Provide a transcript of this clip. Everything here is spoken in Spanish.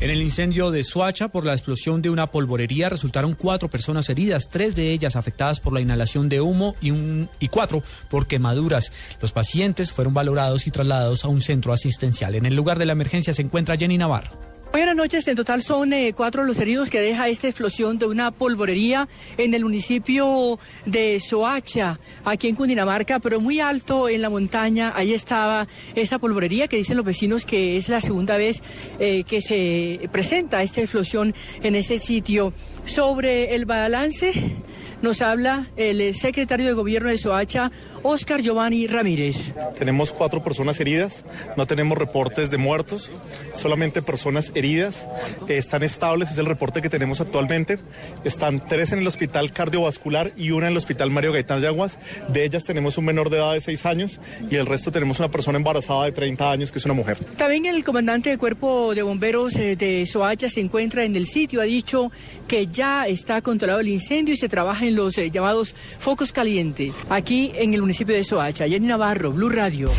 En el incendio de Suacha, por la explosión de una polvorería, resultaron cuatro personas heridas, tres de ellas afectadas por la inhalación de humo y, un, y cuatro por quemaduras. Los pacientes fueron valorados y trasladados a un centro asistencial. En el lugar de la emergencia se encuentra Jenny Navarro. Buenas noches, en total son eh, cuatro los heridos que deja esta explosión de una polvorería en el municipio de Soacha, aquí en Cundinamarca, pero muy alto en la montaña. Ahí estaba esa polvorería que dicen los vecinos que es la segunda vez eh, que se presenta esta explosión en ese sitio. Sobre el balance nos habla el secretario de Gobierno de Soacha, Oscar Giovanni Ramírez. Tenemos cuatro personas heridas, no tenemos reportes de muertos, solamente personas heridas. están estables, es el reporte que tenemos actualmente. Están tres en el hospital cardiovascular y una en el hospital Mario Gaitán Yaguas. De ellas tenemos un menor de edad de seis años y el resto tenemos una persona embarazada de 30 años que es una mujer. También el comandante del Cuerpo de Bomberos eh, de Soacha se encuentra en el sitio, ha dicho que ya está controlado el incendio y se trabaja en los eh, llamados focos calientes, aquí en el municipio de Soacha. Jenny Navarro, Blue Radio.